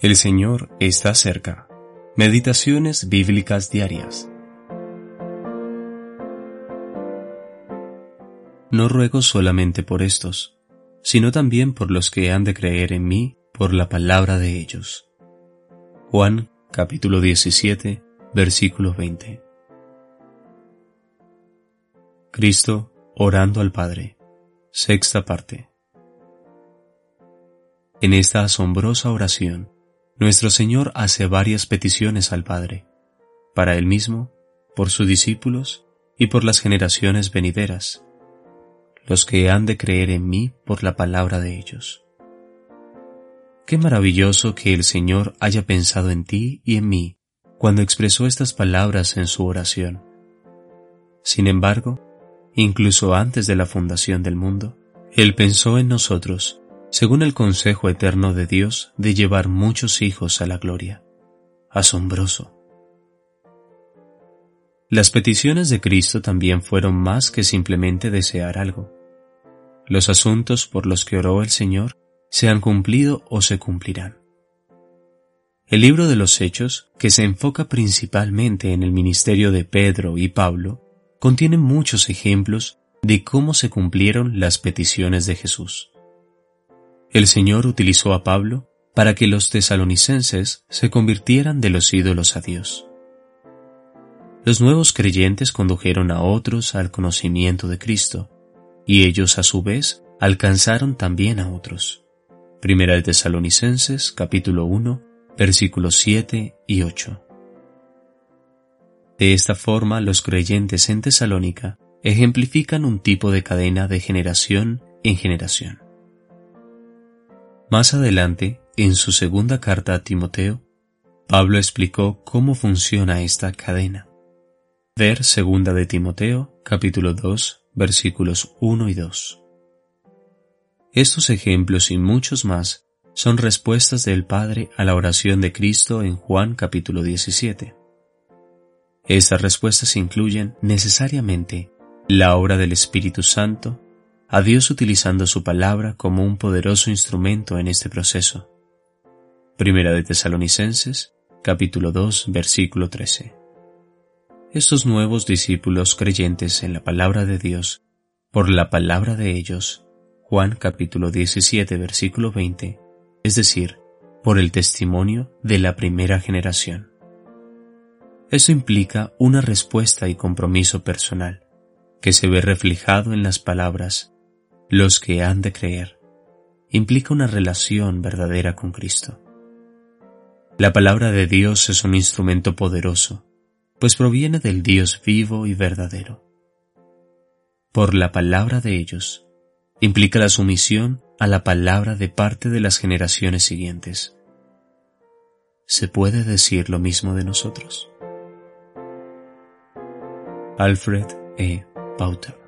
El Señor está cerca. Meditaciones bíblicas diarias. No ruego solamente por estos, sino también por los que han de creer en mí por la palabra de ellos. Juan capítulo 17, versículo 20. Cristo orando al Padre. Sexta parte. En esta asombrosa oración, nuestro Señor hace varias peticiones al Padre, para Él mismo, por sus discípulos y por las generaciones venideras, los que han de creer en mí por la palabra de ellos. Qué maravilloso que el Señor haya pensado en ti y en mí cuando expresó estas palabras en su oración. Sin embargo, incluso antes de la fundación del mundo, Él pensó en nosotros según el consejo eterno de Dios de llevar muchos hijos a la gloria. Asombroso. Las peticiones de Cristo también fueron más que simplemente desear algo. Los asuntos por los que oró el Señor se han cumplido o se cumplirán. El libro de los Hechos, que se enfoca principalmente en el ministerio de Pedro y Pablo, contiene muchos ejemplos de cómo se cumplieron las peticiones de Jesús. El Señor utilizó a Pablo para que los tesalonicenses se convirtieran de los ídolos a Dios. Los nuevos creyentes condujeron a otros al conocimiento de Cristo, y ellos a su vez alcanzaron también a otros. Primera de Tesalonicenses capítulo 1 versículos 7 y 8. De esta forma los creyentes en Tesalónica ejemplifican un tipo de cadena de generación en generación. Más adelante, en su segunda carta a Timoteo, Pablo explicó cómo funciona esta cadena. Ver segunda de Timoteo, capítulo 2, versículos 1 y 2. Estos ejemplos y muchos más son respuestas del Padre a la oración de Cristo en Juan capítulo 17. Estas respuestas incluyen necesariamente la obra del Espíritu Santo a Dios utilizando su palabra como un poderoso instrumento en este proceso. Primera de Tesalonicenses, capítulo 2, versículo 13. Estos nuevos discípulos creyentes en la palabra de Dios, por la palabra de ellos, Juan capítulo 17, versículo 20, es decir, por el testimonio de la primera generación. Eso implica una respuesta y compromiso personal, que se ve reflejado en las palabras los que han de creer, implica una relación verdadera con Cristo. La palabra de Dios es un instrumento poderoso, pues proviene del Dios vivo y verdadero. Por la palabra de ellos, implica la sumisión a la palabra de parte de las generaciones siguientes. ¿Se puede decir lo mismo de nosotros? Alfred E. Pauter